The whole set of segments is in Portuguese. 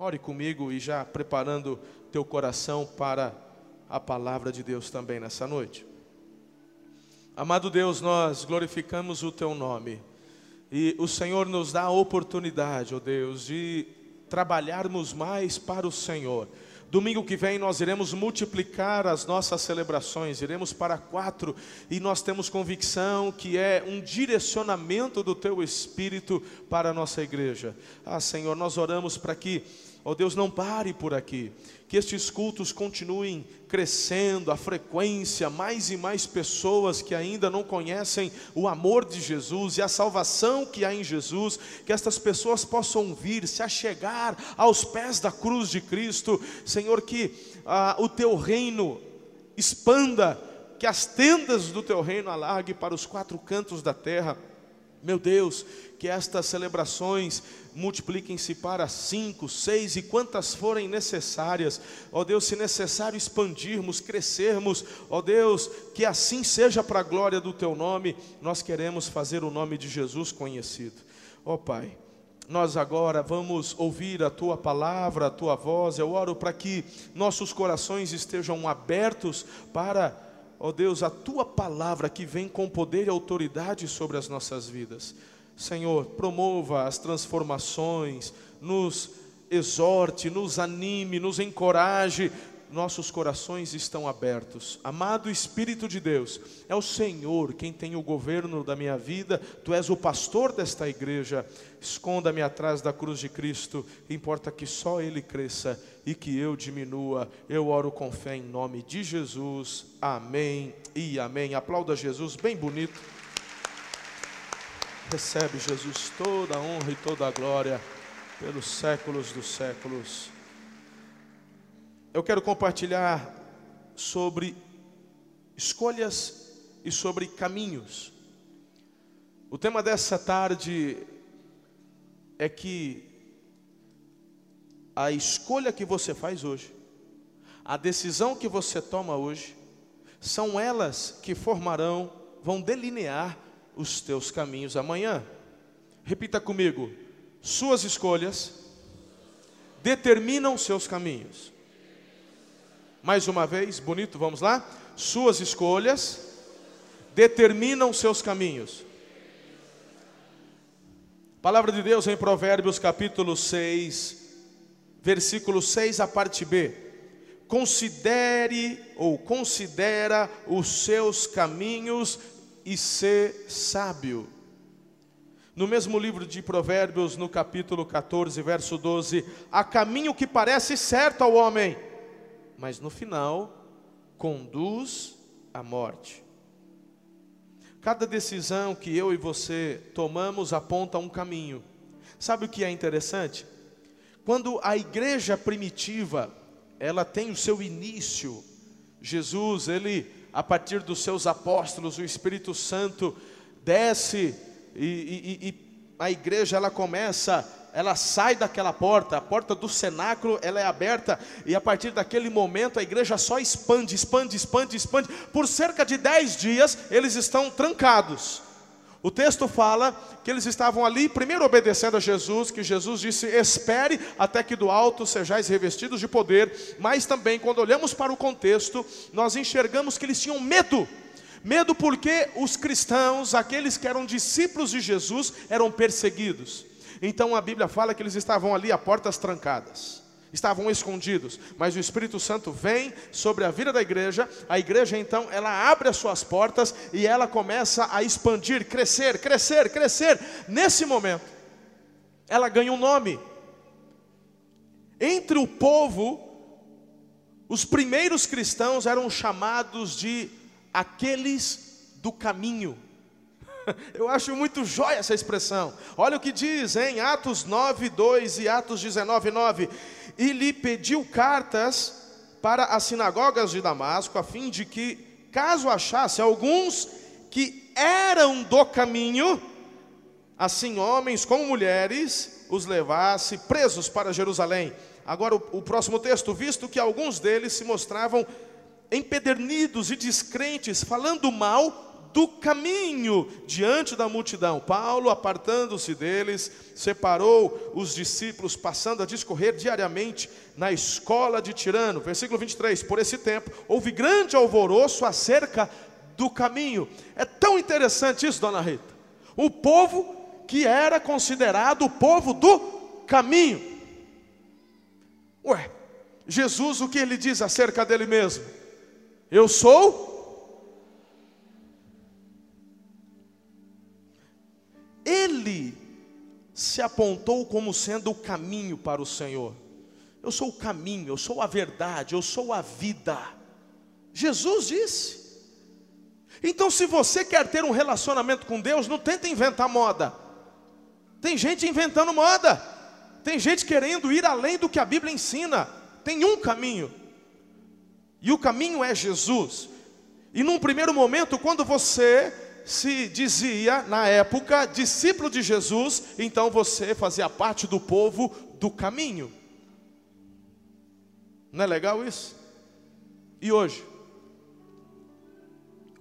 Ore comigo e já preparando teu coração para a palavra de Deus também nessa noite. Amado Deus, nós glorificamos o teu nome. E o Senhor nos dá a oportunidade, ó oh Deus, de trabalharmos mais para o Senhor. Domingo que vem nós iremos multiplicar as nossas celebrações, iremos para quatro, e nós temos convicção que é um direcionamento do Teu Espírito para a nossa igreja. Ah, Senhor, nós oramos para que Ó oh Deus, não pare por aqui. Que estes cultos continuem crescendo, a frequência, mais e mais pessoas que ainda não conhecem o amor de Jesus e a salvação que há em Jesus, que estas pessoas possam vir, se achegar aos pés da cruz de Cristo. Senhor, que ah, o teu reino expanda, que as tendas do teu reino alargue para os quatro cantos da terra. Meu Deus, que estas celebrações multipliquem-se para cinco, seis e quantas forem necessárias. Ó Deus, se necessário expandirmos, crescermos, ó Deus, que assim seja para a glória do Teu nome, nós queremos fazer o nome de Jesus conhecido. Ó Pai, nós agora vamos ouvir a Tua palavra, a Tua voz. Eu oro para que nossos corações estejam abertos para, ó Deus, a Tua palavra que vem com poder e autoridade sobre as nossas vidas. Senhor, promova as transformações, nos exorte, nos anime, nos encoraje. Nossos corações estão abertos. Amado Espírito de Deus, é o Senhor quem tem o governo da minha vida, tu és o pastor desta igreja. Esconda-me atrás da cruz de Cristo, importa que só Ele cresça e que eu diminua. Eu oro com fé em nome de Jesus. Amém e amém. Aplauda Jesus, bem bonito. Recebe, Jesus, toda a honra e toda a glória pelos séculos dos séculos. Eu quero compartilhar sobre escolhas e sobre caminhos. O tema dessa tarde é que a escolha que você faz hoje, a decisão que você toma hoje, são elas que formarão, vão delinear os teus caminhos amanhã. Repita comigo: suas escolhas determinam seus caminhos. Mais uma vez, bonito, vamos lá? Suas escolhas determinam seus caminhos. Palavra de Deus em Provérbios capítulo 6, versículo 6, a parte B. Considere ou considera os seus caminhos e ser sábio. No mesmo livro de Provérbios, no capítulo 14, verso 12: há caminho que parece certo ao homem, mas no final conduz à morte. Cada decisão que eu e você tomamos aponta um caminho. Sabe o que é interessante? Quando a igreja primitiva, ela tem o seu início, Jesus, ele a partir dos seus apóstolos, o Espírito Santo desce e, e, e, a igreja ela começa, ela sai daquela porta, a porta do cenáculo ela é aberta e a partir daquele momento a igreja só expande, expande, expande, expande. Por cerca de dez dias eles estão trancados. O texto fala que eles estavam ali, primeiro obedecendo a Jesus, que Jesus disse: Espere até que do alto sejais revestidos de poder. Mas também, quando olhamos para o contexto, nós enxergamos que eles tinham medo. Medo porque os cristãos, aqueles que eram discípulos de Jesus, eram perseguidos. Então a Bíblia fala que eles estavam ali a portas trancadas estavam escondidos, mas o Espírito Santo vem sobre a vida da igreja, a igreja então, ela abre as suas portas e ela começa a expandir, crescer, crescer, crescer. Nesse momento, ela ganha um nome. Entre o povo, os primeiros cristãos eram chamados de aqueles do caminho. Eu acho muito jóia essa expressão. Olha o que diz em Atos 9, 2 e Atos 19, 9 e lhe pediu cartas para as sinagogas de Damasco, a fim de que, caso achasse alguns que eram do caminho, assim homens como mulheres, os levasse presos para Jerusalém. Agora o, o próximo texto, visto que alguns deles se mostravam empedernidos e descrentes, falando mal do caminho diante da multidão. Paulo, apartando-se deles, separou os discípulos, passando a discorrer diariamente na escola de Tirano. Versículo 23. Por esse tempo houve grande alvoroço acerca do caminho. É tão interessante isso, dona Rita. O povo que era considerado o povo do caminho. Ué, Jesus, o que ele diz acerca dele mesmo? Eu sou Ele se apontou como sendo o caminho para o Senhor. Eu sou o caminho, eu sou a verdade, eu sou a vida. Jesus disse. Então, se você quer ter um relacionamento com Deus, não tenta inventar moda. Tem gente inventando moda. Tem gente querendo ir além do que a Bíblia ensina. Tem um caminho. E o caminho é Jesus. E num primeiro momento, quando você se dizia, na época, discípulo de Jesus, então você fazia parte do povo do caminho. Não é legal isso? E hoje?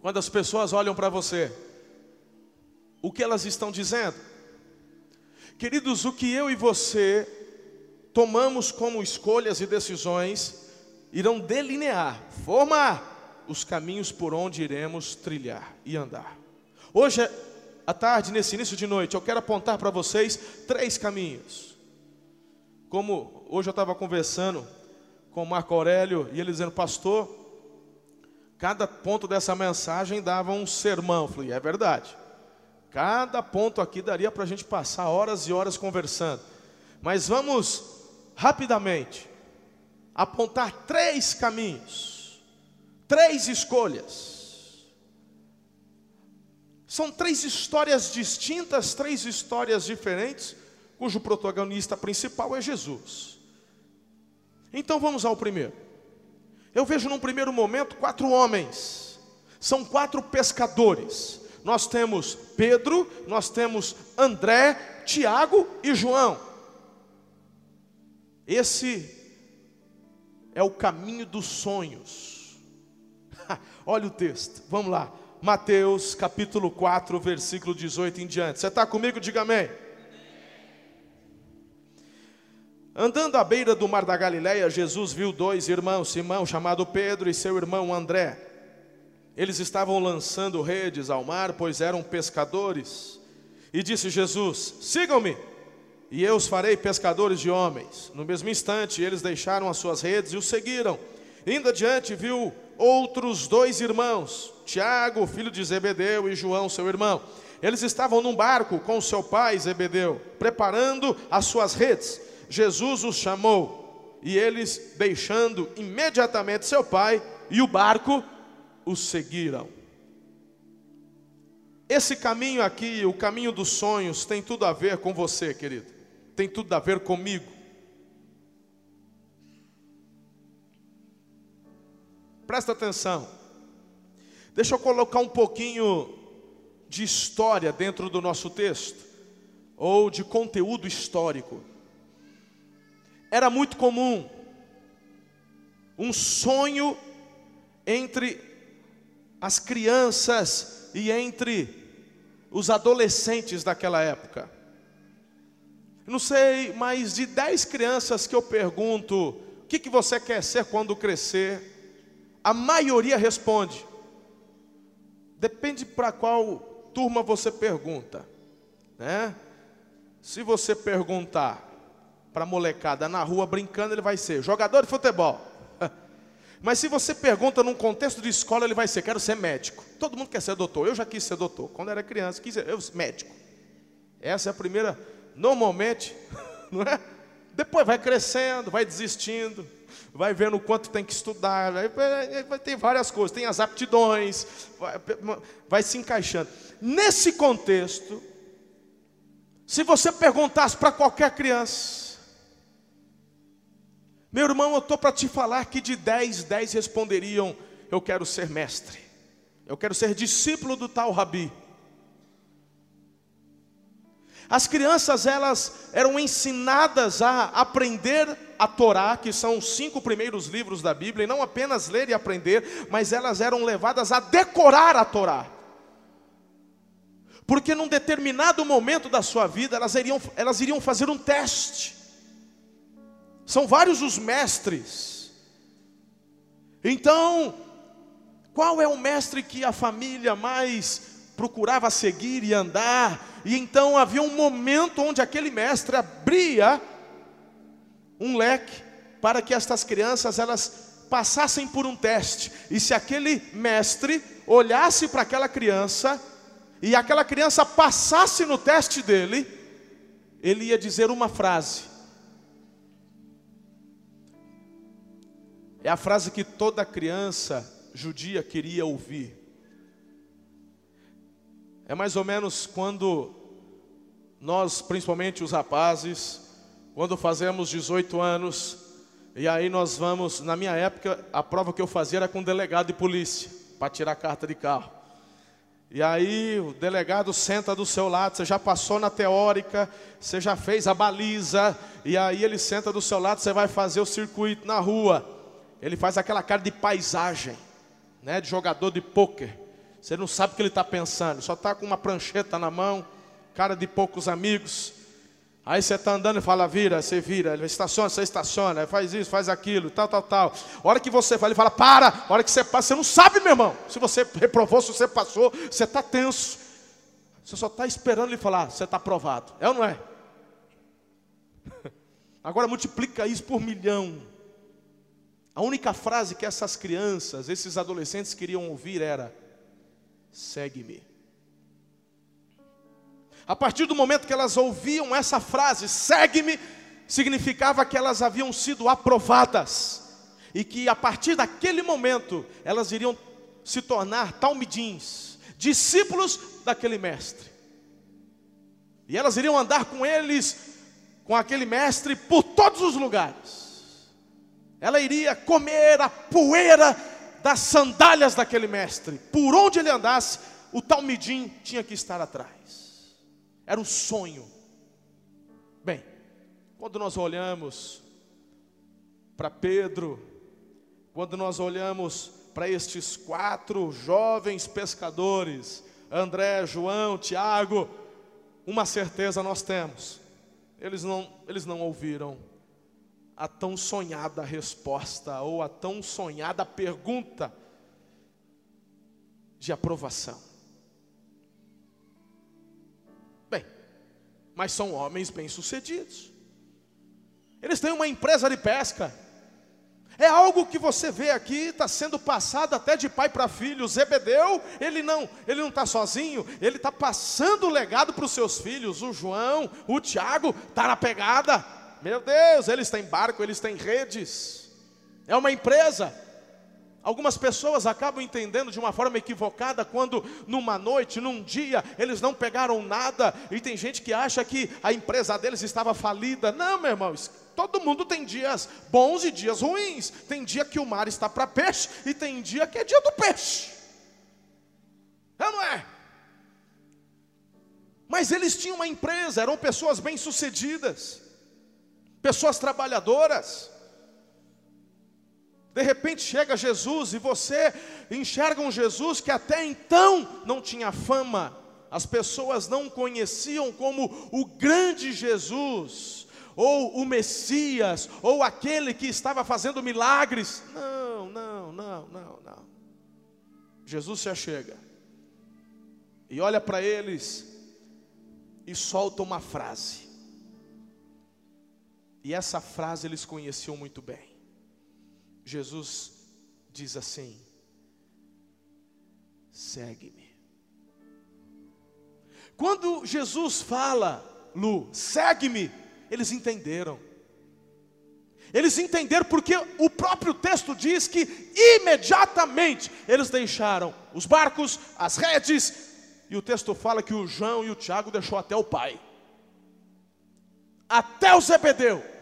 Quando as pessoas olham para você, o que elas estão dizendo? Queridos, o que eu e você tomamos como escolhas e decisões irão delinear, formar os caminhos por onde iremos trilhar e andar. Hoje à tarde, nesse início de noite, eu quero apontar para vocês três caminhos. Como hoje eu estava conversando com Marco Aurélio e ele dizendo, pastor, cada ponto dessa mensagem dava um sermão. Eu falei, é verdade. Cada ponto aqui daria para a gente passar horas e horas conversando. Mas vamos rapidamente apontar três caminhos, três escolhas são três histórias distintas, três histórias diferentes, cujo protagonista principal é Jesus. Então vamos ao primeiro. Eu vejo num primeiro momento quatro homens, são quatro pescadores. Nós temos Pedro, nós temos André, Tiago e João. Esse é o caminho dos sonhos. Olha o texto, vamos lá. Mateus capítulo 4, versículo 18 em diante. Você está comigo? Diga amém. Andando à beira do mar da Galileia, Jesus viu dois irmãos, Simão, chamado Pedro, e seu irmão André. Eles estavam lançando redes ao mar, pois eram pescadores. E disse Jesus: Sigam-me, e eu os farei pescadores de homens. No mesmo instante, eles deixaram as suas redes e o seguiram. Indo adiante, viu outros dois irmãos, Tiago, filho de Zebedeu, e João, seu irmão. Eles estavam num barco com seu pai Zebedeu, preparando as suas redes. Jesus os chamou, e eles, deixando imediatamente seu pai e o barco, os seguiram. Esse caminho aqui, o caminho dos sonhos, tem tudo a ver com você, querido. Tem tudo a ver comigo. Presta atenção. Deixa eu colocar um pouquinho de história dentro do nosso texto, ou de conteúdo histórico. Era muito comum um sonho entre as crianças e entre os adolescentes daquela época. Não sei, mais de dez crianças que eu pergunto: o que, que você quer ser quando crescer? A maioria responde. Depende para qual turma você pergunta, né? Se você perguntar para molecada na rua brincando, ele vai ser jogador de futebol. Mas se você pergunta num contexto de escola, ele vai ser, quero ser médico. Todo mundo quer ser doutor. Eu já quis ser doutor. Quando era criança, quis ser eu, médico. Essa é a primeira, normalmente, não é? Depois vai crescendo, vai desistindo vai vendo quanto tem que estudar, vai ter várias coisas, tem as aptidões, vai, vai se encaixando. Nesse contexto, se você perguntasse para qualquer criança, meu irmão, eu estou para te falar que de 10, 10 responderiam: Eu quero ser mestre, eu quero ser discípulo do tal Rabi. As crianças elas eram ensinadas a aprender a Torá, que são os cinco primeiros livros da Bíblia, e não apenas ler e aprender, mas elas eram levadas a decorar a Torá. Porque num determinado momento da sua vida, elas iriam, elas iriam fazer um teste. São vários os mestres. Então, qual é o mestre que a família mais procurava seguir e andar? E então havia um momento onde aquele mestre abria um leque para que estas crianças elas passassem por um teste. E se aquele mestre olhasse para aquela criança e aquela criança passasse no teste dele, ele ia dizer uma frase. É a frase que toda criança judia queria ouvir. É mais ou menos quando nós, principalmente os rapazes, quando fazemos 18 anos, e aí nós vamos, na minha época, a prova que eu fazia era com delegado de polícia, para tirar carta de carro. E aí o delegado senta do seu lado, você já passou na teórica, você já fez a baliza, e aí ele senta do seu lado, você vai fazer o circuito na rua. Ele faz aquela cara de paisagem né, de jogador de pôquer. Você não sabe o que ele está pensando, só está com uma prancheta na mão, cara de poucos amigos. Aí você está andando e fala, vira, você vira, ele estaciona, você estaciona, faz isso, faz aquilo, tal, tal, tal. A hora que você fala, ele fala, para, a hora que você passa, você não sabe, meu irmão. Se você reprovou, se você passou, você está tenso. Você só está esperando ele falar, você está aprovado. É ou não é? Agora multiplica isso por milhão. A única frase que essas crianças, esses adolescentes queriam ouvir era: segue-me. A partir do momento que elas ouviam essa frase, segue-me, significava que elas haviam sido aprovadas e que a partir daquele momento elas iriam se tornar talmidins, discípulos daquele mestre. E elas iriam andar com eles, com aquele mestre, por todos os lugares. Ela iria comer a poeira das sandálias daquele mestre. Por onde ele andasse, o Talmidim tinha que estar atrás. Era um sonho. Bem, quando nós olhamos para Pedro, quando nós olhamos para estes quatro jovens pescadores, André, João, Tiago, uma certeza nós temos: eles não, eles não ouviram a tão sonhada resposta ou a tão sonhada pergunta de aprovação. Mas são homens bem-sucedidos. Eles têm uma empresa de pesca. É algo que você vê aqui, está sendo passado até de pai para filho. Zebedeu, ele não, ele não está sozinho, ele está passando o legado para os seus filhos. O João, o Tiago, está na pegada. Meu Deus, eles têm barco, eles têm redes. É uma empresa. Algumas pessoas acabam entendendo de uma forma equivocada quando numa noite, num dia, eles não pegaram nada e tem gente que acha que a empresa deles estava falida. Não, meu irmão, todo mundo tem dias bons e dias ruins. Tem dia que o mar está para peixe e tem dia que é dia do peixe. É não é? Mas eles tinham uma empresa, eram pessoas bem-sucedidas pessoas trabalhadoras. De repente chega Jesus e você enxerga um Jesus que até então não tinha fama, as pessoas não conheciam como o grande Jesus, ou o Messias, ou aquele que estava fazendo milagres. Não, não, não, não, não. Jesus se achega e olha para eles e solta uma frase. E essa frase eles conheciam muito bem. Jesus diz assim: segue-me. Quando Jesus fala, Lu, segue-me, eles entenderam. Eles entenderam porque o próprio texto diz que imediatamente eles deixaram os barcos, as redes, e o texto fala que o João e o Tiago deixou até o pai. Até o Zebedeu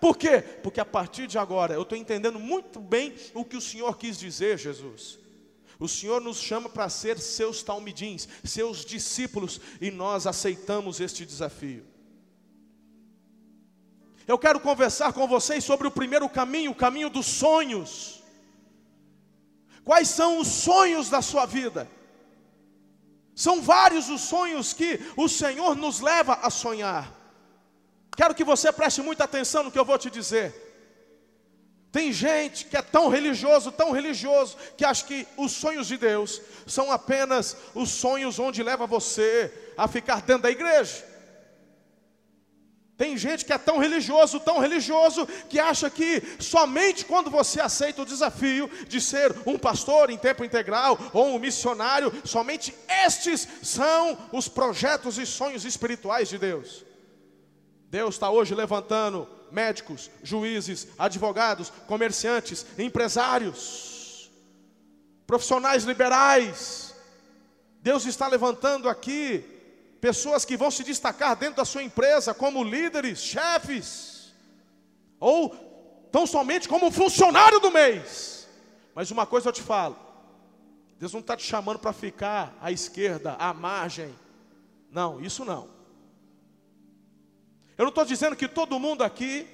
por quê? Porque a partir de agora eu estou entendendo muito bem o que o Senhor quis dizer, Jesus. O Senhor nos chama para ser seus talmidins, seus discípulos, e nós aceitamos este desafio. Eu quero conversar com vocês sobre o primeiro caminho, o caminho dos sonhos. Quais são os sonhos da sua vida? São vários os sonhos que o Senhor nos leva a sonhar. Quero que você preste muita atenção no que eu vou te dizer. Tem gente que é tão religioso, tão religioso, que acha que os sonhos de Deus são apenas os sonhos onde leva você a ficar dentro da igreja. Tem gente que é tão religioso, tão religioso, que acha que somente quando você aceita o desafio de ser um pastor em tempo integral ou um missionário, somente estes são os projetos e sonhos espirituais de Deus. Deus está hoje levantando médicos, juízes, advogados, comerciantes, empresários, profissionais liberais. Deus está levantando aqui pessoas que vão se destacar dentro da sua empresa como líderes, chefes, ou tão somente como funcionário do mês. Mas uma coisa eu te falo: Deus não está te chamando para ficar à esquerda, à margem. Não, isso não. Eu não estou dizendo que todo mundo aqui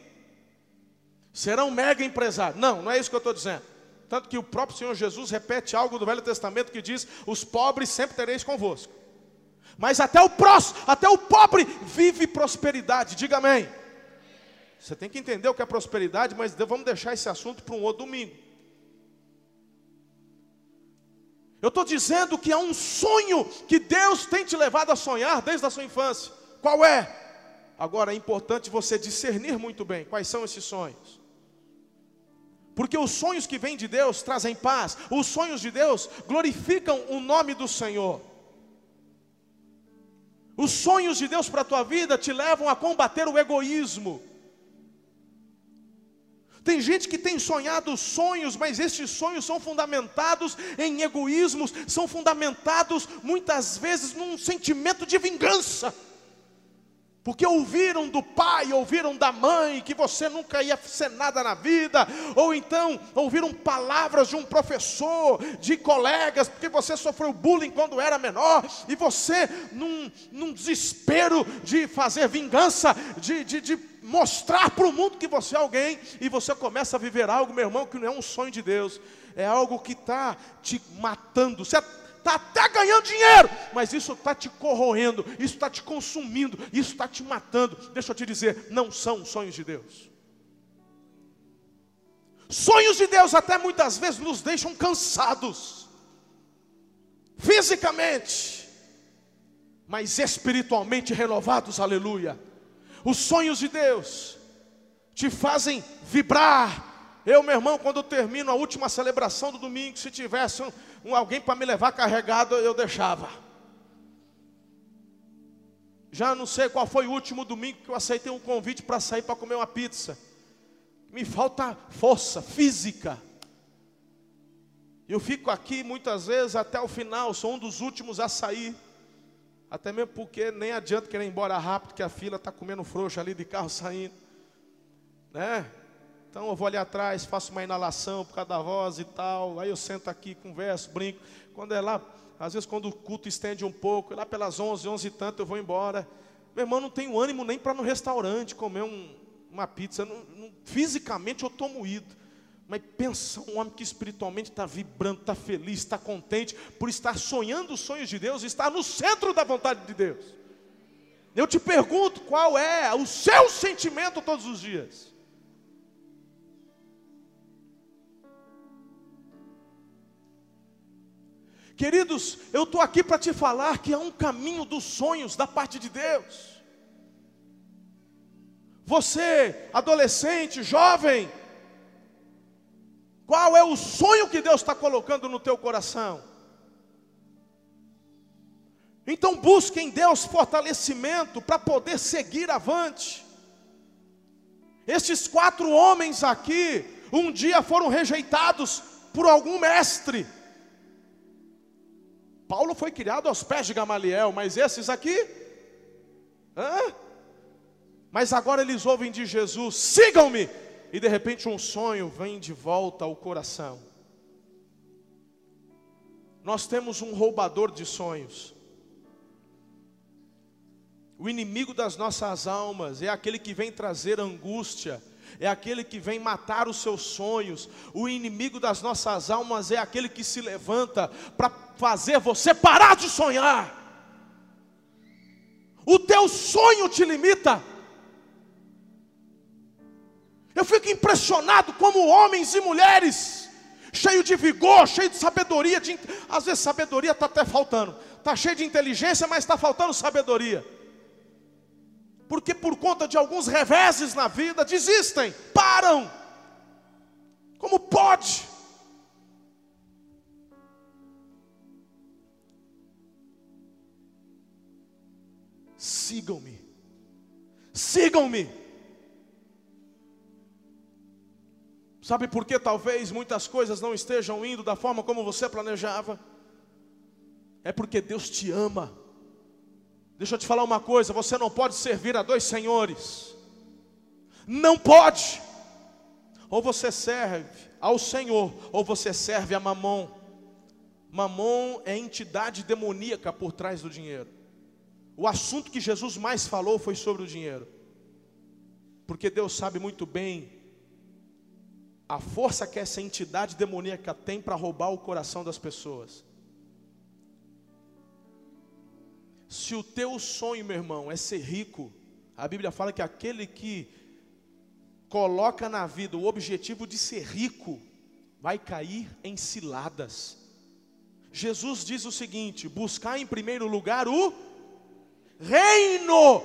será um mega empresário. Não, não é isso que eu estou dizendo. Tanto que o próprio Senhor Jesus repete algo do Velho Testamento que diz: Os pobres sempre tereis convosco. Mas até o próximo, até o pobre vive prosperidade. Diga amém. Você tem que entender o que é prosperidade, mas vamos deixar esse assunto para um outro domingo. Eu estou dizendo que há um sonho que Deus tem te levado a sonhar desde a sua infância. Qual é? Agora é importante você discernir muito bem quais são esses sonhos. Porque os sonhos que vêm de Deus trazem paz, os sonhos de Deus glorificam o nome do Senhor. Os sonhos de Deus para a tua vida te levam a combater o egoísmo. Tem gente que tem sonhado sonhos, mas estes sonhos são fundamentados em egoísmos, são fundamentados muitas vezes num sentimento de vingança porque ouviram do pai, ouviram da mãe que você nunca ia ser nada na vida, ou então ouviram palavras de um professor, de colegas, porque você sofreu bullying quando era menor, e você, num, num desespero de fazer vingança, de, de, de mostrar para o mundo que você é alguém, e você começa a viver algo, meu irmão, que não é um sonho de Deus, é algo que está te matando. Você está até ganhando dinheiro, mas isso está te corroendo, isso está te consumindo, isso está te matando. Deixa eu te dizer, não são sonhos de Deus. Sonhos de Deus até muitas vezes nos deixam cansados, fisicamente, mas espiritualmente renovados, aleluia. Os sonhos de Deus te fazem vibrar. Eu, meu irmão, quando termino a última celebração do domingo, se tivesse um, um alguém para me levar carregado, eu deixava. Já não sei qual foi o último domingo que eu aceitei um convite para sair para comer uma pizza. Me falta força física. Eu fico aqui muitas vezes até o final, sou um dos últimos a sair. Até mesmo porque nem adianta querer ir embora rápido, que a fila está comendo frouxo ali de carro saindo. Né? Então eu vou ali atrás, faço uma inalação por causa da voz e tal. Aí eu sento aqui, converso, brinco. Quando é lá, às vezes quando o culto estende um pouco, lá pelas 11, 11 e tanto eu vou embora. Meu irmão, não tenho ânimo nem para no restaurante comer um, uma pizza. Não, não, fisicamente eu estou moído. Mas pensa um homem que espiritualmente está vibrando, está feliz, está contente por estar sonhando os sonhos de Deus, estar no centro da vontade de Deus. Eu te pergunto qual é o seu sentimento todos os dias. Queridos, eu estou aqui para te falar que há um caminho dos sonhos da parte de Deus. Você, adolescente, jovem, qual é o sonho que Deus está colocando no teu coração? Então busque em Deus fortalecimento para poder seguir avante. Estes quatro homens aqui, um dia foram rejeitados por algum mestre, Paulo foi criado aos pés de Gamaliel, mas esses aqui? Hã? Mas agora eles ouvem de Jesus: sigam-me! E de repente um sonho vem de volta ao coração. Nós temos um roubador de sonhos. O inimigo das nossas almas é aquele que vem trazer angústia, é aquele que vem matar os seus sonhos. O inimigo das nossas almas é aquele que se levanta para fazer você parar de sonhar. O teu sonho te limita. Eu fico impressionado como homens e mulheres, cheio de vigor, cheio de sabedoria, de, às vezes sabedoria está até faltando, está cheio de inteligência, mas está faltando sabedoria. Porque por conta de alguns reveses na vida, desistem, param. Como pode? Sigam-me, sigam-me. Sabe por que talvez muitas coisas não estejam indo da forma como você planejava? É porque Deus te ama. Deixa eu te falar uma coisa: você não pode servir a dois senhores. Não pode. Ou você serve ao Senhor, ou você serve a Mamon. Mamon é entidade demoníaca por trás do dinheiro. O assunto que Jesus mais falou foi sobre o dinheiro. Porque Deus sabe muito bem a força que essa entidade demoníaca tem para roubar o coração das pessoas. Se o teu sonho, meu irmão, é ser rico, a Bíblia fala que aquele que coloca na vida o objetivo de ser rico, vai cair em ciladas. Jesus diz o seguinte: buscar em primeiro lugar o reino,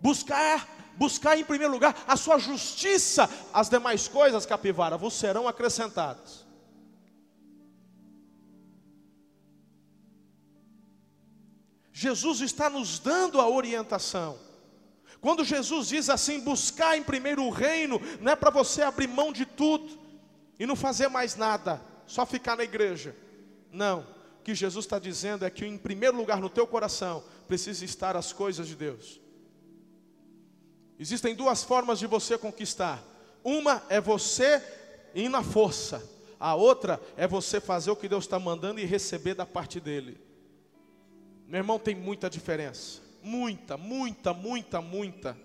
buscar buscar em primeiro lugar a sua justiça, as demais coisas, capivara, vos serão acrescentadas. Jesus está nos dando a orientação. Quando Jesus diz assim, buscar em primeiro o reino, não é para você abrir mão de tudo e não fazer mais nada, só ficar na igreja. Não, o que Jesus está dizendo é que em primeiro lugar no teu coração precisa estar as coisas de Deus. Existem duas formas de você conquistar. Uma é você ir na força. A outra é você fazer o que Deus está mandando e receber da parte dele. Meu irmão, tem muita diferença. Muita, muita, muita, muita.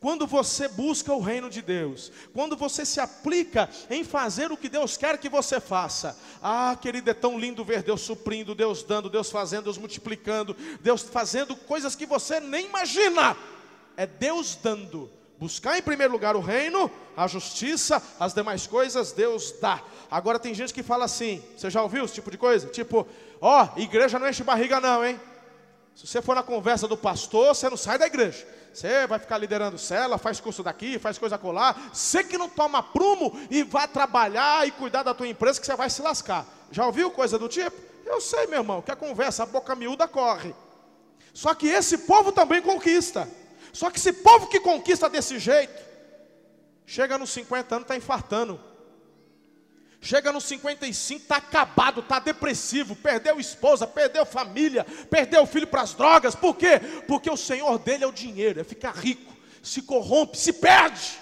Quando você busca o reino de Deus, quando você se aplica em fazer o que Deus quer que você faça, ah, querido, é tão lindo ver Deus suprindo, Deus dando, Deus fazendo, Deus multiplicando, Deus fazendo coisas que você nem imagina é Deus dando. Buscar em primeiro lugar o reino, a justiça, as demais coisas Deus dá. Agora tem gente que fala assim, você já ouviu esse tipo de coisa? Tipo, ó, oh, igreja não enche barriga não, hein? Se você for na conversa do pastor, você não sai da igreja. Você vai ficar liderando cela, faz curso daqui, faz coisa colar. Você que não toma prumo e vai trabalhar e cuidar da tua empresa que você vai se lascar. Já ouviu coisa do tipo? Eu sei, meu irmão, que a conversa, a boca miúda corre. Só que esse povo também conquista. Só que esse povo que conquista desse jeito, chega nos 50 anos, está infartando. Chega nos 55, está acabado, está depressivo, perdeu esposa, perdeu família, perdeu filho para as drogas. Por quê? Porque o Senhor dele é o dinheiro, é ficar rico, se corrompe, se perde.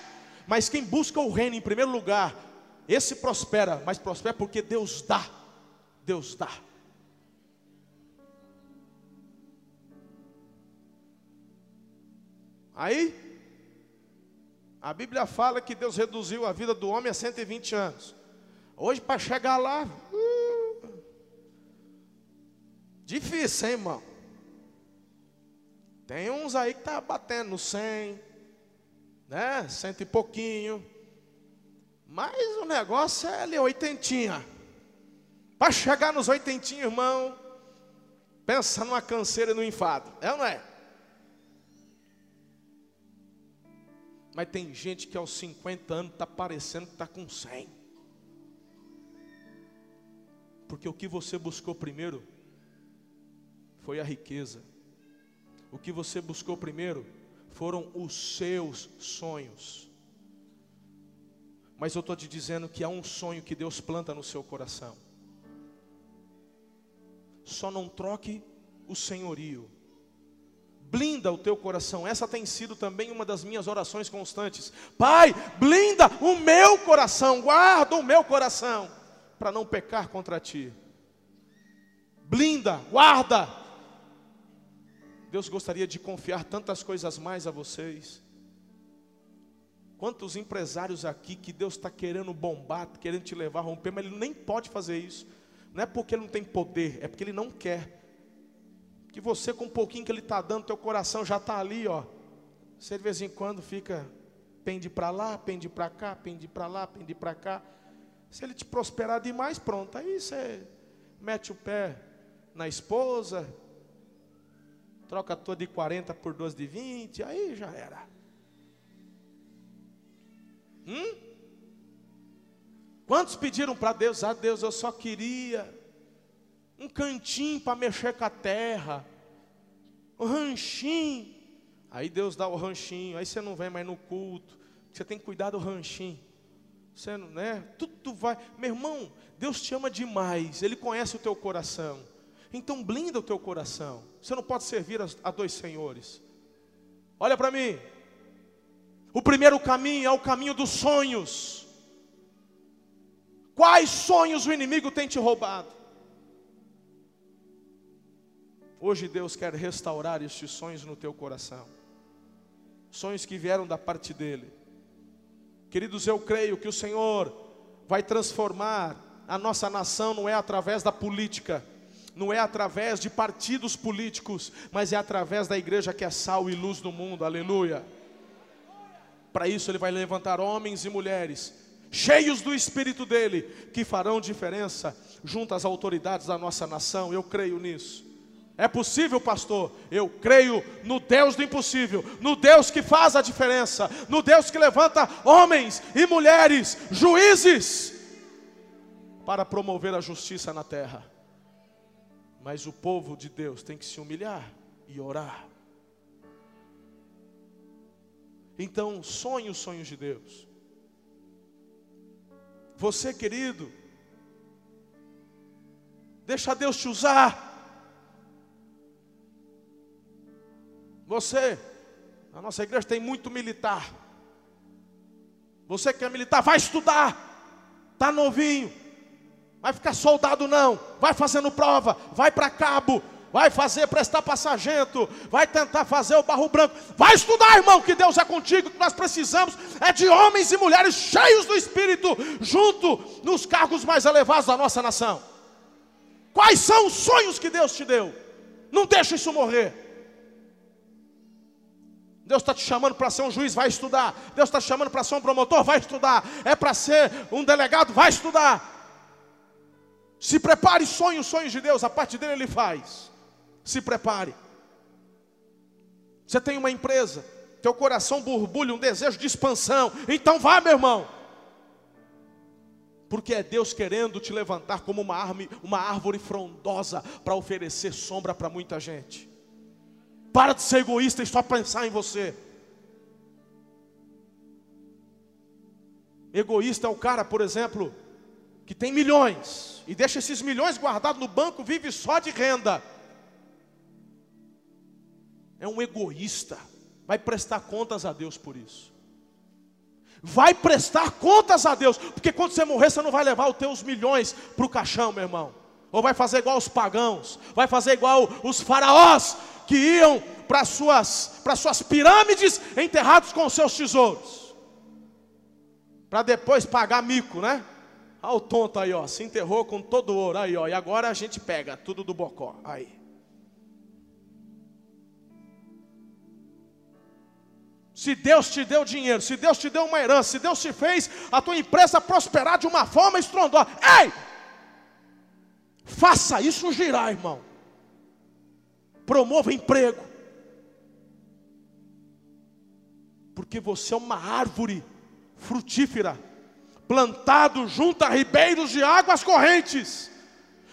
Mas quem busca o reino em primeiro lugar, esse prospera, mas prospera porque Deus dá. Deus dá. Aí, a Bíblia fala que Deus reduziu a vida do homem a 120 anos. Hoje, para chegar lá, uh, difícil, hein, irmão? Tem uns aí que tá batendo no 100, né? Cento e pouquinho. Mas o negócio é ali, oitentinha. Para chegar nos oitentinhos, irmão, pensa numa canseira e no enfado. É ou não é? Mas tem gente que aos 50 anos está parecendo que está com 100. Porque o que você buscou primeiro foi a riqueza. O que você buscou primeiro foram os seus sonhos. Mas eu estou te dizendo que há um sonho que Deus planta no seu coração. Só não troque o senhorio blinda o teu coração. Essa tem sido também uma das minhas orações constantes. Pai, blinda o meu coração, guarda o meu coração, para não pecar contra ti. Blinda, guarda. Deus gostaria de confiar tantas coisas mais a vocês. Quantos empresários aqui que Deus está querendo bombar, querendo te levar a romper, mas Ele nem pode fazer isso. Não é porque Ele não tem poder, é porque Ele não quer. Que você, com um pouquinho que Ele está dando, teu coração já está ali, ó. Você de vez em quando fica, pende para lá, pende para cá, pende para lá, pende para cá. Se Ele te prosperar demais, pronto. Aí você mete o pé na esposa, troca a tua de 40 por duas de 20, aí já era. Hum? Quantos pediram para Deus? Ah, Deus, eu só queria um cantinho para mexer com a terra, um ranchinho. Aí Deus dá o ranchinho, aí você não vem mais no culto, você tem que cuidar do ranchinho. Você não, né? Tudo vai. Meu irmão, Deus te ama demais, Ele conhece o teu coração. Então blinda o teu coração. Você não pode servir a, a dois senhores. Olha para mim. O primeiro caminho é o caminho dos sonhos. Quais sonhos o inimigo tem te roubado? Hoje Deus quer restaurar estes sonhos no teu coração. Sonhos que vieram da parte dele. Queridos, eu creio que o Senhor vai transformar a nossa nação não é através da política, não é através de partidos políticos, mas é através da igreja que é sal e luz no mundo. Aleluia. Para isso, Ele vai levantar homens e mulheres, cheios do Espírito dele, que farão diferença junto às autoridades da nossa nação. Eu creio nisso. É possível, pastor? Eu creio no Deus do impossível, no Deus que faz a diferença, no Deus que levanta homens e mulheres, juízes, para promover a justiça na terra. Mas o povo de Deus tem que se humilhar e orar. Então, sonhe os sonhos de Deus. Você, querido, deixa Deus te usar. Você, a nossa igreja tem muito militar. Você que é militar, vai estudar. Tá novinho. Vai ficar soldado não. Vai fazendo prova, vai para cabo, vai fazer prestar para sargento, vai tentar fazer o barro branco, vai estudar, irmão, que Deus é contigo, que nós precisamos é de homens e mulheres cheios do Espírito, junto nos cargos mais elevados da nossa nação. Quais são os sonhos que Deus te deu? Não deixe isso morrer. Deus está te chamando para ser um juiz, vai estudar. Deus está te chamando para ser um promotor, vai estudar. É para ser um delegado, vai estudar. Se prepare, sonhe os sonhos de Deus, a parte dele ele faz se prepare. Você tem uma empresa, teu coração borbulha, um desejo de expansão, então vá, meu irmão. Porque é Deus querendo te levantar como uma árvore, uma árvore frondosa para oferecer sombra para muita gente. Para de ser egoísta e só pensar em você. Egoísta é o cara, por exemplo, que tem milhões e deixa esses milhões guardados no banco, vive só de renda é um egoísta, vai prestar contas a Deus por isso. Vai prestar contas a Deus, porque quando você morrer, você não vai levar os teus milhões para o caixão, meu irmão. Ou vai fazer igual os pagãos, vai fazer igual os faraós que iam para suas, para suas pirâmides enterrados com seus tesouros. Para depois pagar mico, né? Olha o tonto aí, ó, se enterrou com todo o ouro aí, ó, e agora a gente pega tudo do bocó. Aí. Se Deus te deu dinheiro, se Deus te deu uma herança, se Deus te fez a tua empresa prosperar de uma forma estrondosa, ei! Faça isso girar, irmão. Promova emprego. Porque você é uma árvore frutífera, plantado junto a ribeiros de águas correntes.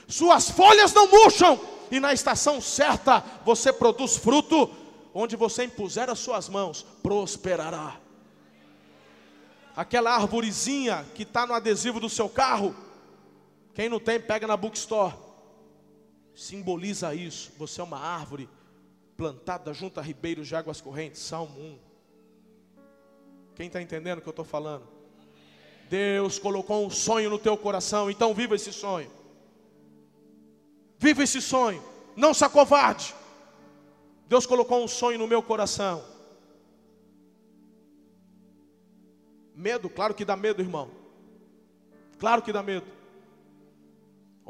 Suas folhas não murcham, e na estação certa você produz fruto onde você impuser as suas mãos, prosperará. Aquela arvorezinha que está no adesivo do seu carro, quem não tem, pega na bookstore. Simboliza isso. Você é uma árvore plantada junto a ribeiros de águas correntes. Salmo 1. Quem está entendendo o que eu estou falando? Deus colocou um sonho no teu coração, então viva esse sonho. Viva esse sonho. Não se acovarde. Deus colocou um sonho no meu coração. Medo, claro que dá medo, irmão. Claro que dá medo.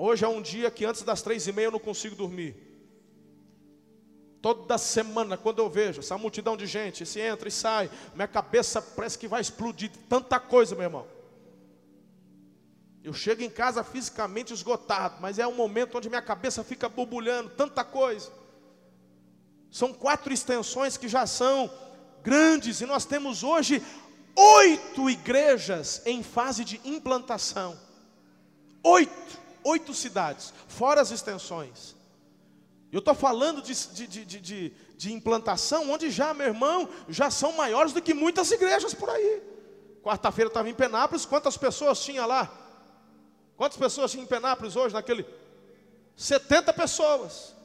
Hoje é um dia que antes das três e meia eu não consigo dormir. Toda semana, quando eu vejo essa multidão de gente, se entra e sai, minha cabeça parece que vai explodir. Tanta coisa, meu irmão. Eu chego em casa fisicamente esgotado, mas é um momento onde minha cabeça fica borbulhando, tanta coisa. São quatro extensões que já são grandes, e nós temos hoje oito igrejas em fase de implantação. Oito, oito cidades, fora as extensões. Eu estou falando de, de, de, de, implantação, onde já, meu irmão, já são maiores do que muitas igrejas por aí. Quarta-feira estava em Penápolis, quantas pessoas tinha lá? Quantas pessoas tinha em Penápolis hoje, naquele? 70 pessoas.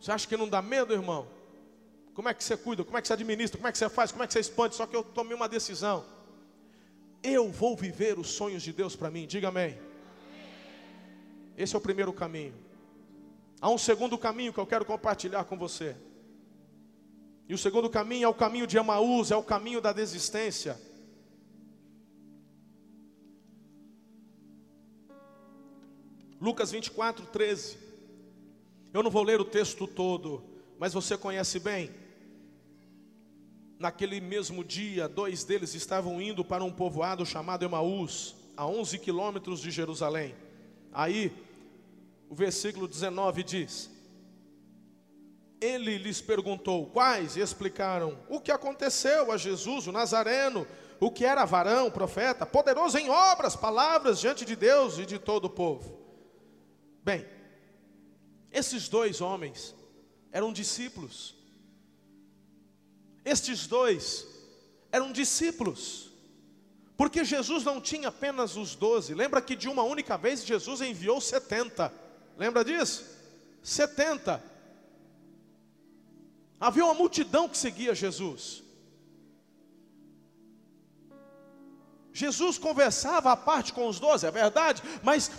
Você acha que não dá medo, irmão? Como é que você cuida? Como é que você administra? Como é que você faz? Como é que você expande? Só que eu tomei uma decisão. Eu vou viver os sonhos de Deus para mim. Diga amém. Esse é o primeiro caminho. Há um segundo caminho que eu quero compartilhar com você. E o segundo caminho é o caminho de Amaús, é o caminho da desistência. Lucas 24, 13. Eu não vou ler o texto todo, mas você conhece bem. Naquele mesmo dia, dois deles estavam indo para um povoado chamado Emaús, a 11 quilômetros de Jerusalém. Aí, o versículo 19 diz: ele lhes perguntou quais, e explicaram o que aconteceu a Jesus, o Nazareno, o que era varão, profeta, poderoso em obras, palavras diante de Deus e de todo o povo. Bem, esses dois homens eram discípulos. Estes dois eram discípulos. Porque Jesus não tinha apenas os doze. Lembra que de uma única vez Jesus enviou setenta. Lembra disso? Setenta. Havia uma multidão que seguia Jesus. Jesus conversava à parte com os doze, é verdade, mas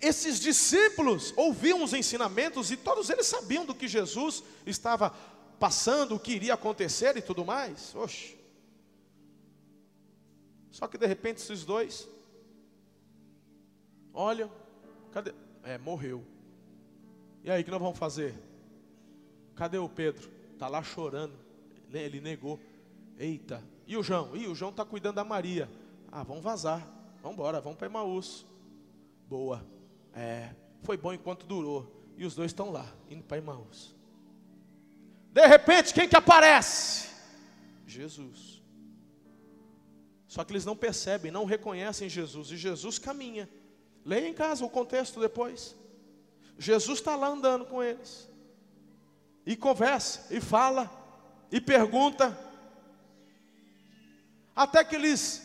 esses discípulos ouviam os ensinamentos e todos eles sabiam do que Jesus estava passando, o que iria acontecer e tudo mais. Oxe. Só que de repente esses dois olham, cadê? É, morreu. E aí, o que nós vamos fazer? Cadê o Pedro? Está lá chorando. Ele negou. Eita. E o João? E o João está cuidando da Maria. Ah, vamos vazar. Vamos embora, vamos para Emaús. Boa. É, foi bom enquanto durou. E os dois estão lá, indo para Emaús. De repente, quem que aparece? Jesus. Só que eles não percebem, não reconhecem Jesus. E Jesus caminha. Leia em casa o contexto depois. Jesus está lá andando com eles e conversa, e fala, e pergunta, até que eles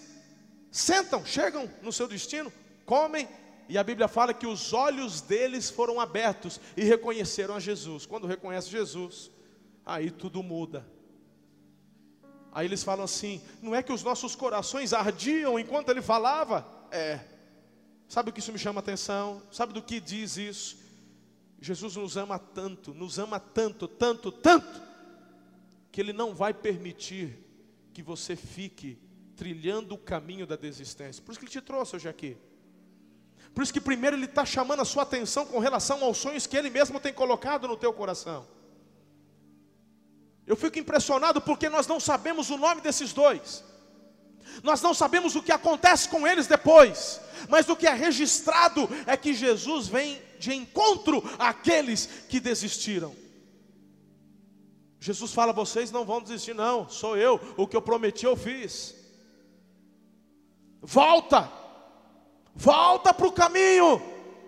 sentam, chegam no seu destino, comem, e a Bíblia fala que os olhos deles foram abertos e reconheceram a Jesus. Quando reconhece Jesus, aí tudo muda. Aí eles falam assim: não é que os nossos corações ardiam enquanto ele falava? É. Sabe o que isso me chama atenção? Sabe do que diz isso? Jesus nos ama tanto, nos ama tanto, tanto, tanto, que Ele não vai permitir que você fique trilhando o caminho da desistência. Por isso que Ele te trouxe hoje aqui. Por isso que primeiro Ele está chamando a sua atenção com relação aos sonhos que Ele mesmo tem colocado no teu coração. Eu fico impressionado porque nós não sabemos o nome desses dois. Nós não sabemos o que acontece com eles depois, mas o que é registrado é que Jesus vem de encontro àqueles que desistiram. Jesus fala: vocês não vão desistir, não, sou eu, o que eu prometi eu fiz. Volta, volta para o caminho,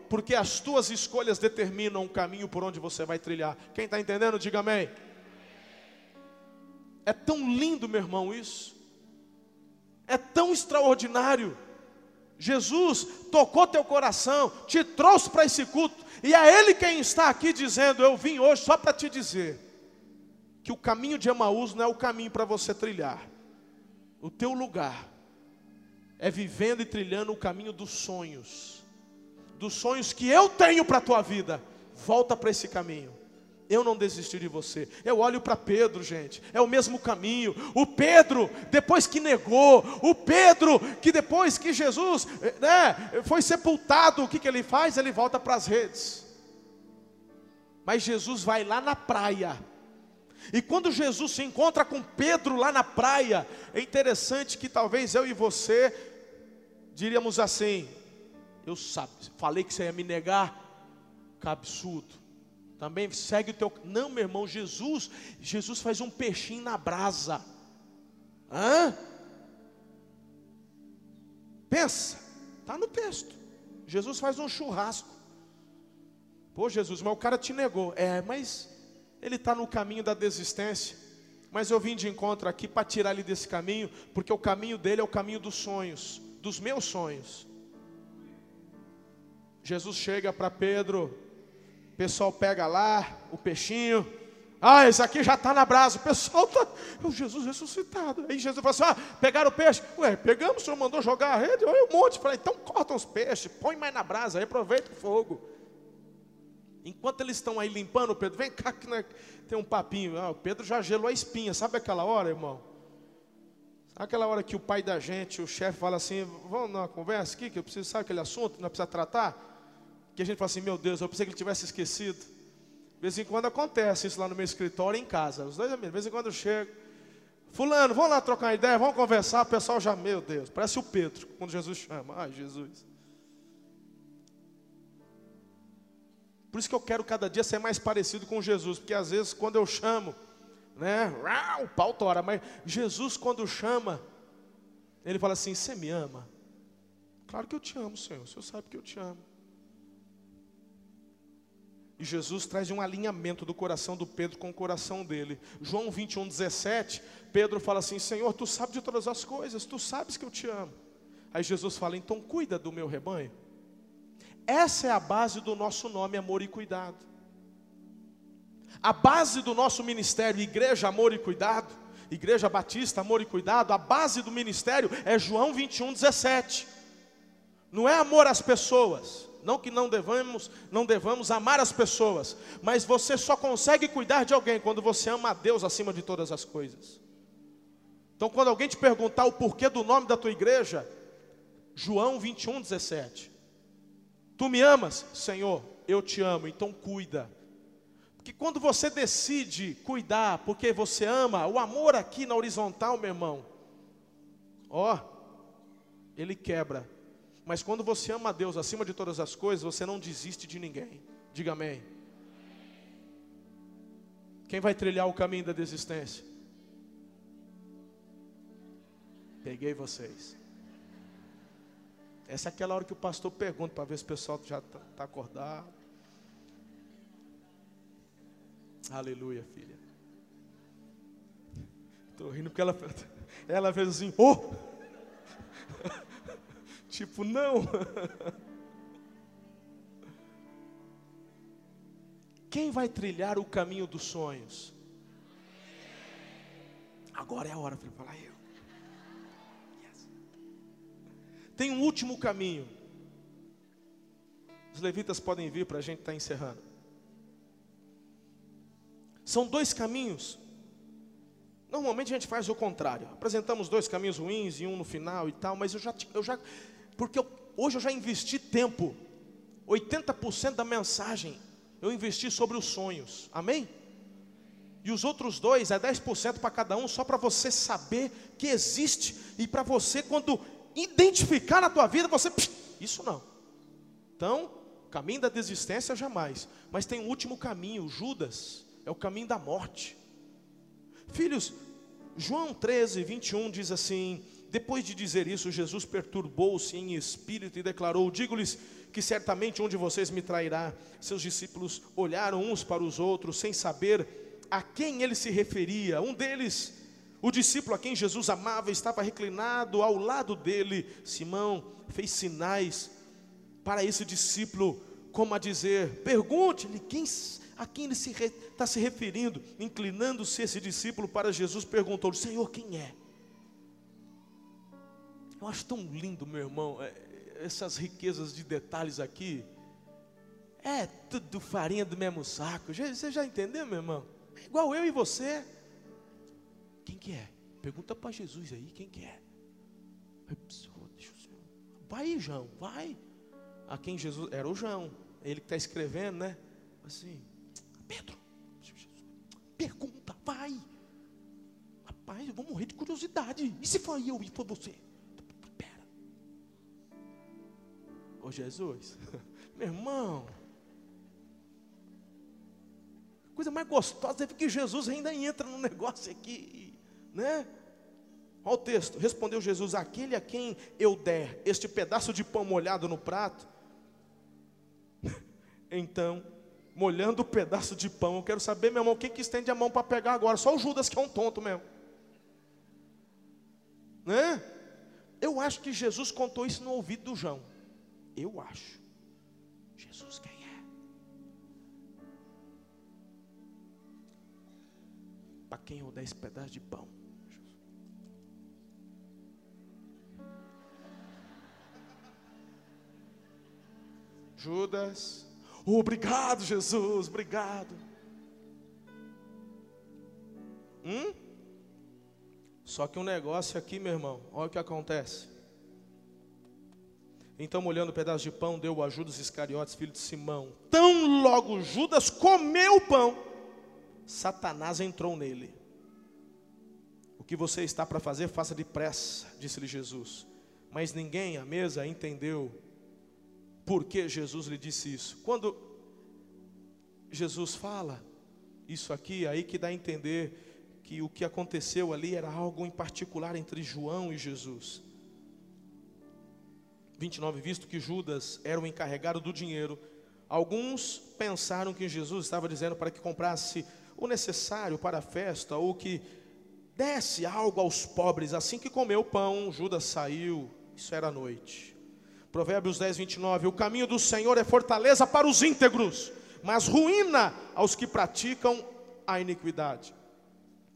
porque as tuas escolhas determinam o caminho por onde você vai trilhar. Quem está entendendo, diga amém. É tão lindo, meu irmão, isso. É tão extraordinário. Jesus tocou teu coração, te trouxe para esse culto, e é Ele quem está aqui dizendo: Eu vim hoje só para te dizer que o caminho de Emaús não é o caminho para você trilhar, o teu lugar é vivendo e trilhando o caminho dos sonhos, dos sonhos que eu tenho para a tua vida. Volta para esse caminho, eu não desisti de você. Eu olho para Pedro, gente, é o mesmo caminho. O Pedro, depois que negou, o Pedro, que depois que Jesus né, foi sepultado, o que, que ele faz? Ele volta para as redes. Mas Jesus vai lá na praia. E quando Jesus se encontra com Pedro lá na praia, é interessante que talvez eu e você diríamos assim: Eu sabe, falei que você ia me negar, que absurdo. Também segue o teu. Não, meu irmão, Jesus, Jesus faz um peixinho na brasa. Hã? Pensa, está no texto. Jesus faz um churrasco. Pô, Jesus, mas o cara te negou. É, mas ele está no caminho da desistência. Mas eu vim de encontro aqui para tirar ele desse caminho, porque o caminho dele é o caminho dos sonhos, dos meus sonhos. Jesus chega para Pedro, o pessoal pega lá o peixinho. Ah, esse aqui já está na brasa. O pessoal está. O Jesus ressuscitado. Aí Jesus falou assim: Ah, pegaram o peixe. Ué, pegamos, o senhor mandou jogar a rede. Olha um monte. Falei, então cortam os peixes, põe mais na brasa, aproveita o fogo. Enquanto eles estão aí limpando, Pedro, vem cá que tem um papinho. Ah, o Pedro já gelou a espinha. Sabe aquela hora, irmão? Aquela hora que o pai da gente, o chefe, fala assim: Vamos numa conversa aqui, que eu preciso, sabe aquele assunto, não precisa tratar? Que a gente fala assim, meu Deus, eu pensei que ele tivesse esquecido. De vez em quando acontece isso lá no meu escritório em casa. Os dois amigos, de vez em quando eu chego. Fulano, vamos lá trocar uma ideia, vamos conversar. O pessoal já, meu Deus, parece o Pedro, quando Jesus chama. Ai, Jesus. Por isso que eu quero cada dia ser mais parecido com Jesus, porque às vezes quando eu chamo, né, o pau tora, mas Jesus quando chama, ele fala assim: Você me ama? Claro que eu te amo, Senhor, o Senhor sabe que eu te amo. E Jesus traz um alinhamento do coração do Pedro com o coração dele. João 21, 17, Pedro fala assim: Senhor, tu sabes de todas as coisas, tu sabes que eu te amo. Aí Jesus fala: então cuida do meu rebanho. Essa é a base do nosso nome, amor e cuidado. A base do nosso ministério, Igreja Amor e Cuidado, Igreja Batista Amor e Cuidado, a base do ministério é João 21, 17. Não é amor às pessoas, não que não devamos, não devamos amar as pessoas, mas você só consegue cuidar de alguém quando você ama a Deus acima de todas as coisas. Então, quando alguém te perguntar o porquê do nome da tua igreja, João 21, 17. Tu me amas? Senhor, eu te amo, então cuida. Porque quando você decide cuidar, porque você ama, o amor aqui na horizontal, meu irmão, ó, ele quebra mas quando você ama a Deus acima de todas as coisas, você não desiste de ninguém. Diga amém. Quem vai trilhar o caminho da desistência? Peguei vocês. Essa é aquela hora que o pastor pergunta para ver se o pessoal já está tá acordado. Aleluia, filha. Estou rindo porque ela, ela fez assim, oh! Tipo, não. Quem vai trilhar o caminho dos sonhos? Agora é a hora para falar eu. Yes. Tem um último caminho. Os levitas podem vir para a gente estar tá encerrando. São dois caminhos. Normalmente a gente faz o contrário. Apresentamos dois caminhos ruins e um no final e tal, mas eu já, eu já porque eu, hoje eu já investi tempo, 80% da mensagem eu investi sobre os sonhos, amém? E os outros dois é 10% para cada um, só para você saber que existe, e para você, quando identificar na tua vida, você, isso não. Então, caminho da desistência jamais, mas tem um último caminho, Judas, é o caminho da morte. Filhos, João 13, 21 diz assim: depois de dizer isso, Jesus perturbou-se em espírito e declarou: Digo-lhes que certamente um de vocês me trairá. Seus discípulos olharam uns para os outros, sem saber a quem ele se referia. Um deles, o discípulo a quem Jesus amava, estava reclinado ao lado dele. Simão fez sinais para esse discípulo, como a dizer: Pergunte-lhe quem, a quem ele está se, tá se referindo. Inclinando-se esse discípulo para Jesus, perguntou: Senhor, quem é? Eu acho tão lindo, meu irmão, é, essas riquezas de detalhes aqui. É tudo farinha do mesmo saco. Você já entendeu, meu irmão? É igual eu e você. Quem que é? Pergunta para Jesus aí, quem que é? Vai, João, vai. A quem Jesus. Era o João. Ele que está escrevendo, né? Assim, Pedro, pergunta, vai. Rapaz, eu vou morrer de curiosidade. E se for eu e for você? Ô Jesus, meu irmão. Coisa mais gostosa é que Jesus ainda entra no negócio aqui, né? Olha o texto. Respondeu Jesus: Aquele a quem eu der este pedaço de pão molhado no prato, então, molhando o pedaço de pão, eu quero saber, meu irmão, quem que estende a mão para pegar agora? Só o Judas que é um tonto mesmo. Né? Eu acho que Jesus contou isso no ouvido do João. Eu acho. Jesus quem é? Para quem eu der esse pedaço de pão? Judas, obrigado, Jesus, obrigado. Hum? Só que um negócio aqui, meu irmão, olha o que acontece. Então, molhando o pedaço de pão, deu a Judas Iscariotes, filho de Simão. Tão logo Judas comeu o pão, Satanás entrou nele. O que você está para fazer, faça depressa, disse-lhe Jesus. Mas ninguém à mesa entendeu por que Jesus lhe disse isso. Quando Jesus fala isso aqui, aí que dá a entender que o que aconteceu ali era algo em particular entre João e Jesus. 29, visto que Judas era o encarregado do dinheiro, alguns pensaram que Jesus estava dizendo para que comprasse o necessário para a festa, ou que desse algo aos pobres. Assim que comeu o pão, Judas saiu, isso era noite. Provérbios 10, 29, o caminho do Senhor é fortaleza para os íntegros, mas ruína aos que praticam a iniquidade.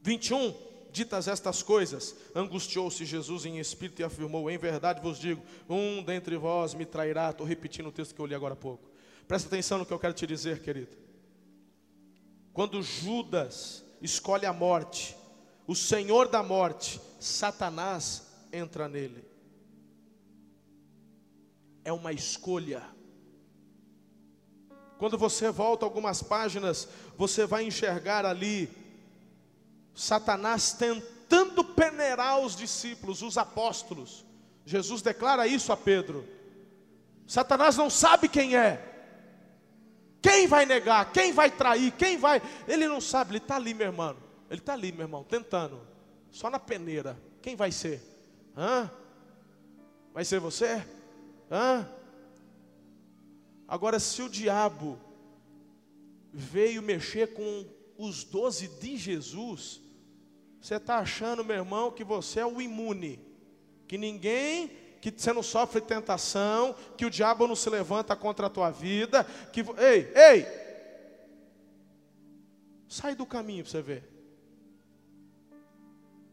21, ditas estas coisas, angustiou-se Jesus em espírito e afirmou: Em verdade vos digo, um dentre vós me trairá. Estou repetindo o texto que eu li agora há pouco. Presta atenção no que eu quero te dizer, querido. Quando Judas escolhe a morte, o Senhor da morte, Satanás entra nele. É uma escolha. Quando você volta algumas páginas, você vai enxergar ali Satanás tentando peneirar os discípulos, os apóstolos. Jesus declara isso a Pedro. Satanás não sabe quem é. Quem vai negar? Quem vai trair? Quem vai? Ele não sabe, ele está ali, meu irmão. Ele está ali, meu irmão, tentando. Só na peneira. Quem vai ser? Hã? Vai ser você? Hã? Agora, se o diabo veio mexer com os doze de Jesus, você está achando, meu irmão, que você é o imune, que ninguém, que você não sofre tentação, que o diabo não se levanta contra a tua vida, que ei, ei, sai do caminho para você ver.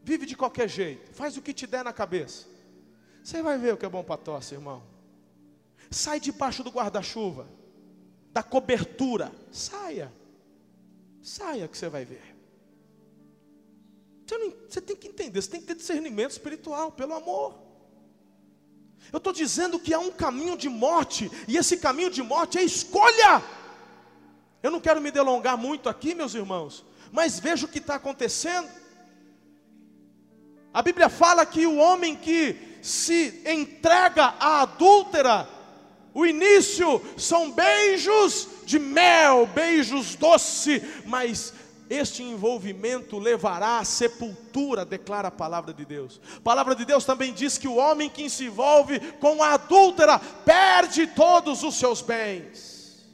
Vive de qualquer jeito, faz o que te der na cabeça. Você vai ver o que é bom para tosse, irmão. Sai debaixo do guarda-chuva, da cobertura, saia. Saia que você vai ver. Você, não, você tem que entender, você tem que ter discernimento espiritual, pelo amor. Eu estou dizendo que há um caminho de morte, e esse caminho de morte é escolha. Eu não quero me delongar muito aqui, meus irmãos, mas veja o que está acontecendo. A Bíblia fala que o homem que se entrega à adúltera, o início são beijos de mel, beijos doce, mas este envolvimento levará à sepultura, declara a palavra de Deus. A palavra de Deus também diz que o homem que se envolve com a adúltera perde todos os seus bens.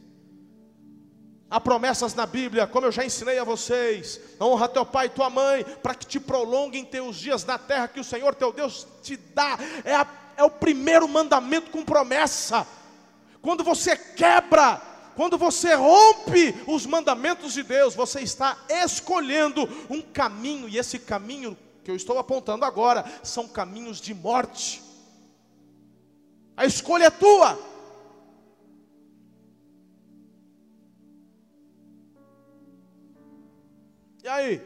Há promessas na Bíblia, como eu já ensinei a vocês: honra teu pai e tua mãe, para que te prolonguem teus dias na terra que o Senhor teu Deus te dá. É, a, é o primeiro mandamento com promessa. Quando você quebra, quando você rompe os mandamentos de Deus, você está escolhendo um caminho, e esse caminho que eu estou apontando agora são caminhos de morte. A escolha é tua. E aí?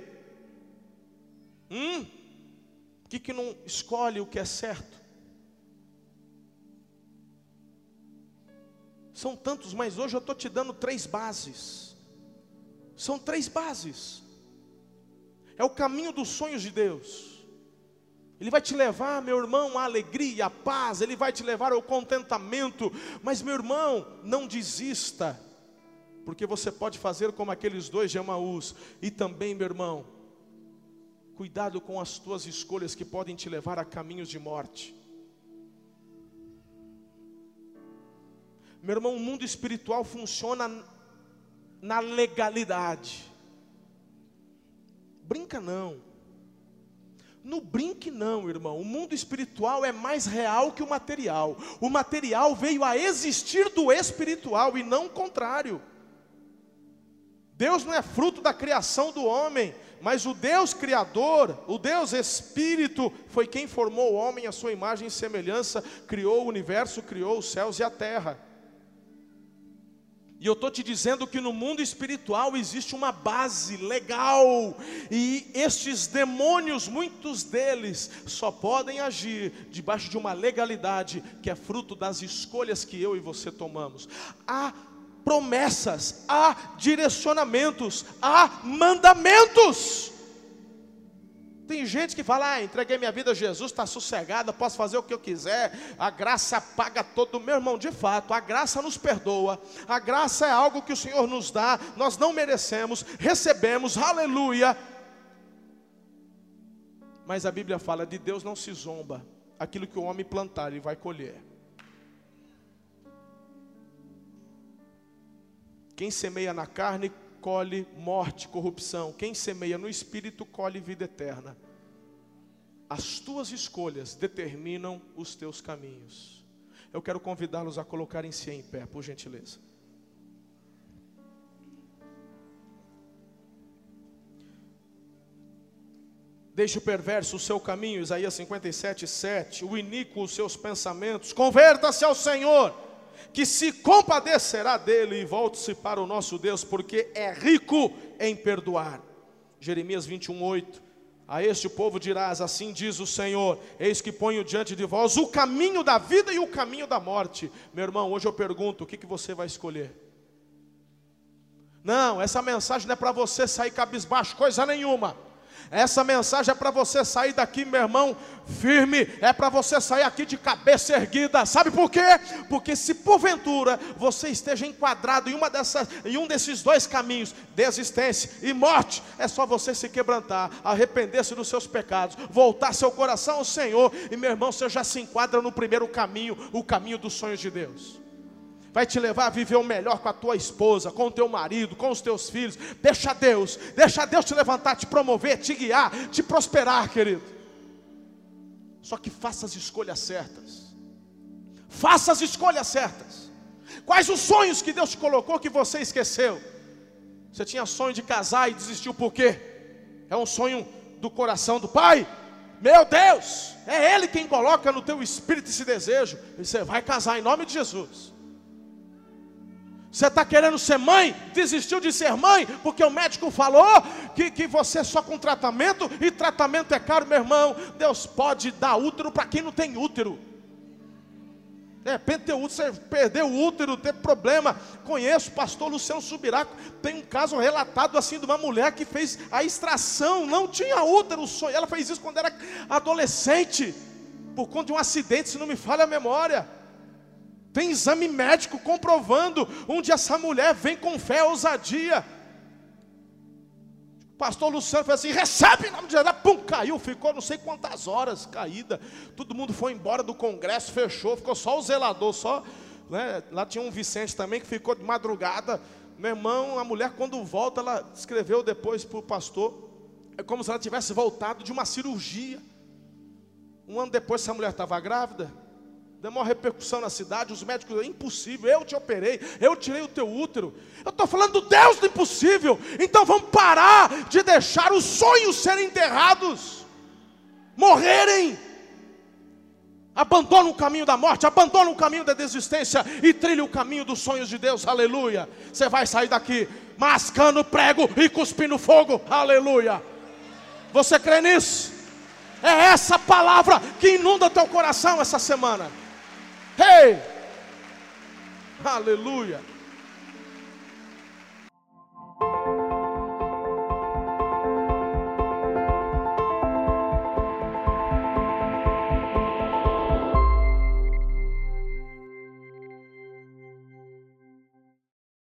Hum? Por que, que não escolhe o que é certo? São tantos, mas hoje eu estou te dando três bases. São três bases. É o caminho dos sonhos de Deus. Ele vai te levar, meu irmão, à alegria, à paz, ele vai te levar ao contentamento. Mas, meu irmão, não desista, porque você pode fazer como aqueles dois de Amaús. E também, meu irmão, cuidado com as tuas escolhas que podem te levar a caminhos de morte. Meu irmão, o mundo espiritual funciona na legalidade. Brinca não. No brinque não, irmão. O mundo espiritual é mais real que o material. O material veio a existir do espiritual e não o contrário. Deus não é fruto da criação do homem, mas o Deus criador, o Deus espírito, foi quem formou o homem à sua imagem e semelhança, criou o universo, criou os céus e a terra. E eu estou te dizendo que no mundo espiritual existe uma base legal, e estes demônios, muitos deles, só podem agir debaixo de uma legalidade que é fruto das escolhas que eu e você tomamos. Há promessas, há direcionamentos, há mandamentos. Tem gente que fala, ah, entreguei minha vida a Jesus, está sossegada, posso fazer o que eu quiser, a graça paga todo. Meu irmão, de fato, a graça nos perdoa, a graça é algo que o Senhor nos dá, nós não merecemos, recebemos, aleluia. Mas a Bíblia fala: de Deus não se zomba, aquilo que o homem plantar, ele vai colher. Quem semeia na carne, colhe morte, corrupção. Quem semeia no espírito, colhe vida eterna. As tuas escolhas determinam os teus caminhos. Eu quero convidá-los a colocarem si em pé, por gentileza. Deixe o perverso o seu caminho, Isaías 57, 7. O iníquo os seus pensamentos. Converta-se ao Senhor que se compadecerá dele e volte-se para o nosso Deus, porque é rico em perdoar. Jeremias 21, 8. A este povo dirás: Assim diz o Senhor: Eis que ponho diante de vós o caminho da vida e o caminho da morte. Meu irmão, hoje eu pergunto: o que, que você vai escolher? Não, essa mensagem não é para você sair cabisbaixo, coisa nenhuma. Essa mensagem é para você sair daqui, meu irmão, firme, é para você sair aqui de cabeça erguida. Sabe por quê? Porque se porventura você esteja enquadrado em uma dessas, em um desses dois caminhos, desistência e morte, é só você se quebrantar, arrepender-se dos seus pecados, voltar seu coração ao Senhor, e meu irmão, você já se enquadra no primeiro caminho, o caminho dos sonhos de Deus vai te levar a viver o melhor com a tua esposa, com o teu marido, com os teus filhos. Deixa Deus, deixa Deus te levantar, te promover, te guiar, te prosperar, querido. Só que faça as escolhas certas. Faça as escolhas certas. Quais os sonhos que Deus te colocou que você esqueceu? Você tinha sonho de casar e desistiu por quê? É um sonho do coração do pai? Meu Deus, é Ele quem coloca no teu espírito esse desejo. E você vai casar em nome de Jesus. Você está querendo ser mãe? Desistiu de ser mãe porque o médico falou que, que você é só com tratamento e tratamento é caro, meu irmão. Deus pode dar útero para quem não tem útero. De repente você perdeu o útero, teve problema. Conheço o pastor Luciano Subiraco. Tem um caso relatado assim de uma mulher que fez a extração, não tinha útero. Ela fez isso quando era adolescente, por conta de um acidente, se não me falha a memória. Tem exame médico comprovando onde essa mulher vem com fé ousadia. O pastor Luciano fez assim: recebe em nome de Jesus. Pum, caiu, ficou não sei quantas horas caída. Todo mundo foi embora do congresso, fechou, ficou só o zelador, só. Né? Lá tinha um Vicente também que ficou de madrugada. Meu irmão, a mulher, quando volta, ela escreveu depois para o pastor. É como se ela tivesse voltado de uma cirurgia. Um ano depois, essa mulher estava grávida deu uma repercussão na cidade, os médicos, é impossível, eu te operei, eu tirei o teu útero. Eu estou falando do Deus do impossível. Então vamos parar de deixar os sonhos serem enterrados, morrerem. Abandona o caminho da morte, abandona o caminho da desistência e trilha o caminho dos sonhos de Deus, aleluia. Você vai sair daqui mascando prego e cuspindo fogo. Aleluia. Você crê nisso? É essa palavra que inunda teu coração essa semana. Hey! Aleluia.